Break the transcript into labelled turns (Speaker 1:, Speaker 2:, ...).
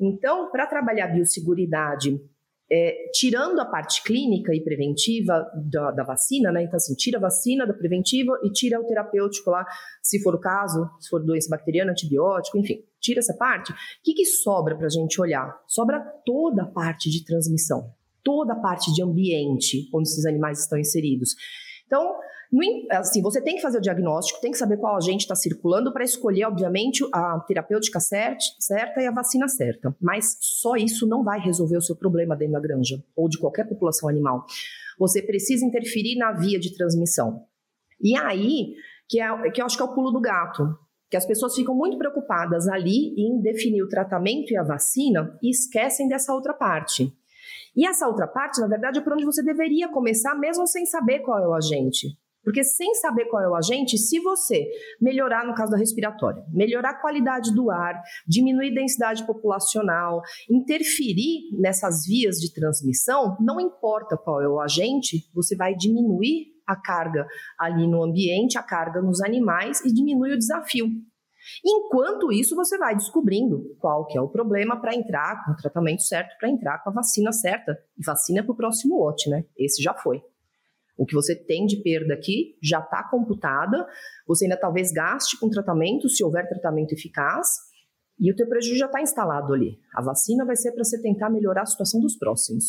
Speaker 1: Então, para trabalhar biosseguridade é, tirando a parte clínica e preventiva da, da, vacina, né? Então, assim, tira a vacina da preventiva e tira o terapêutico lá, se for o caso, se for doença bacteriana, antibiótico, enfim, tira essa parte. O que, que sobra para a gente olhar? Sobra toda a parte de transmissão, toda a parte de ambiente onde esses animais estão inseridos. Então, assim, você tem que fazer o diagnóstico, tem que saber qual agente está circulando para escolher, obviamente, a terapêutica certa, e a vacina certa. Mas só isso não vai resolver o seu problema dentro da granja ou de qualquer população animal. Você precisa interferir na via de transmissão. E aí, que, é, que eu acho que é o pulo do gato, que as pessoas ficam muito preocupadas ali em definir o tratamento e a vacina e esquecem dessa outra parte. E essa outra parte, na verdade, é por onde você deveria começar, mesmo sem saber qual é o agente. Porque sem saber qual é o agente, se você melhorar, no caso da respiratória, melhorar a qualidade do ar, diminuir a densidade populacional, interferir nessas vias de transmissão, não importa qual é o agente, você vai diminuir a carga ali no ambiente, a carga nos animais e diminui o desafio. Enquanto isso, você vai descobrindo qual que é o problema para entrar com o tratamento certo, para entrar com a vacina certa. E vacina para o próximo lote, né? Esse já foi. O que você tem de perda aqui já está computada, você ainda talvez gaste com tratamento, se houver tratamento eficaz, e o teu prejuízo já está instalado ali. A vacina vai ser para você tentar melhorar a situação dos próximos.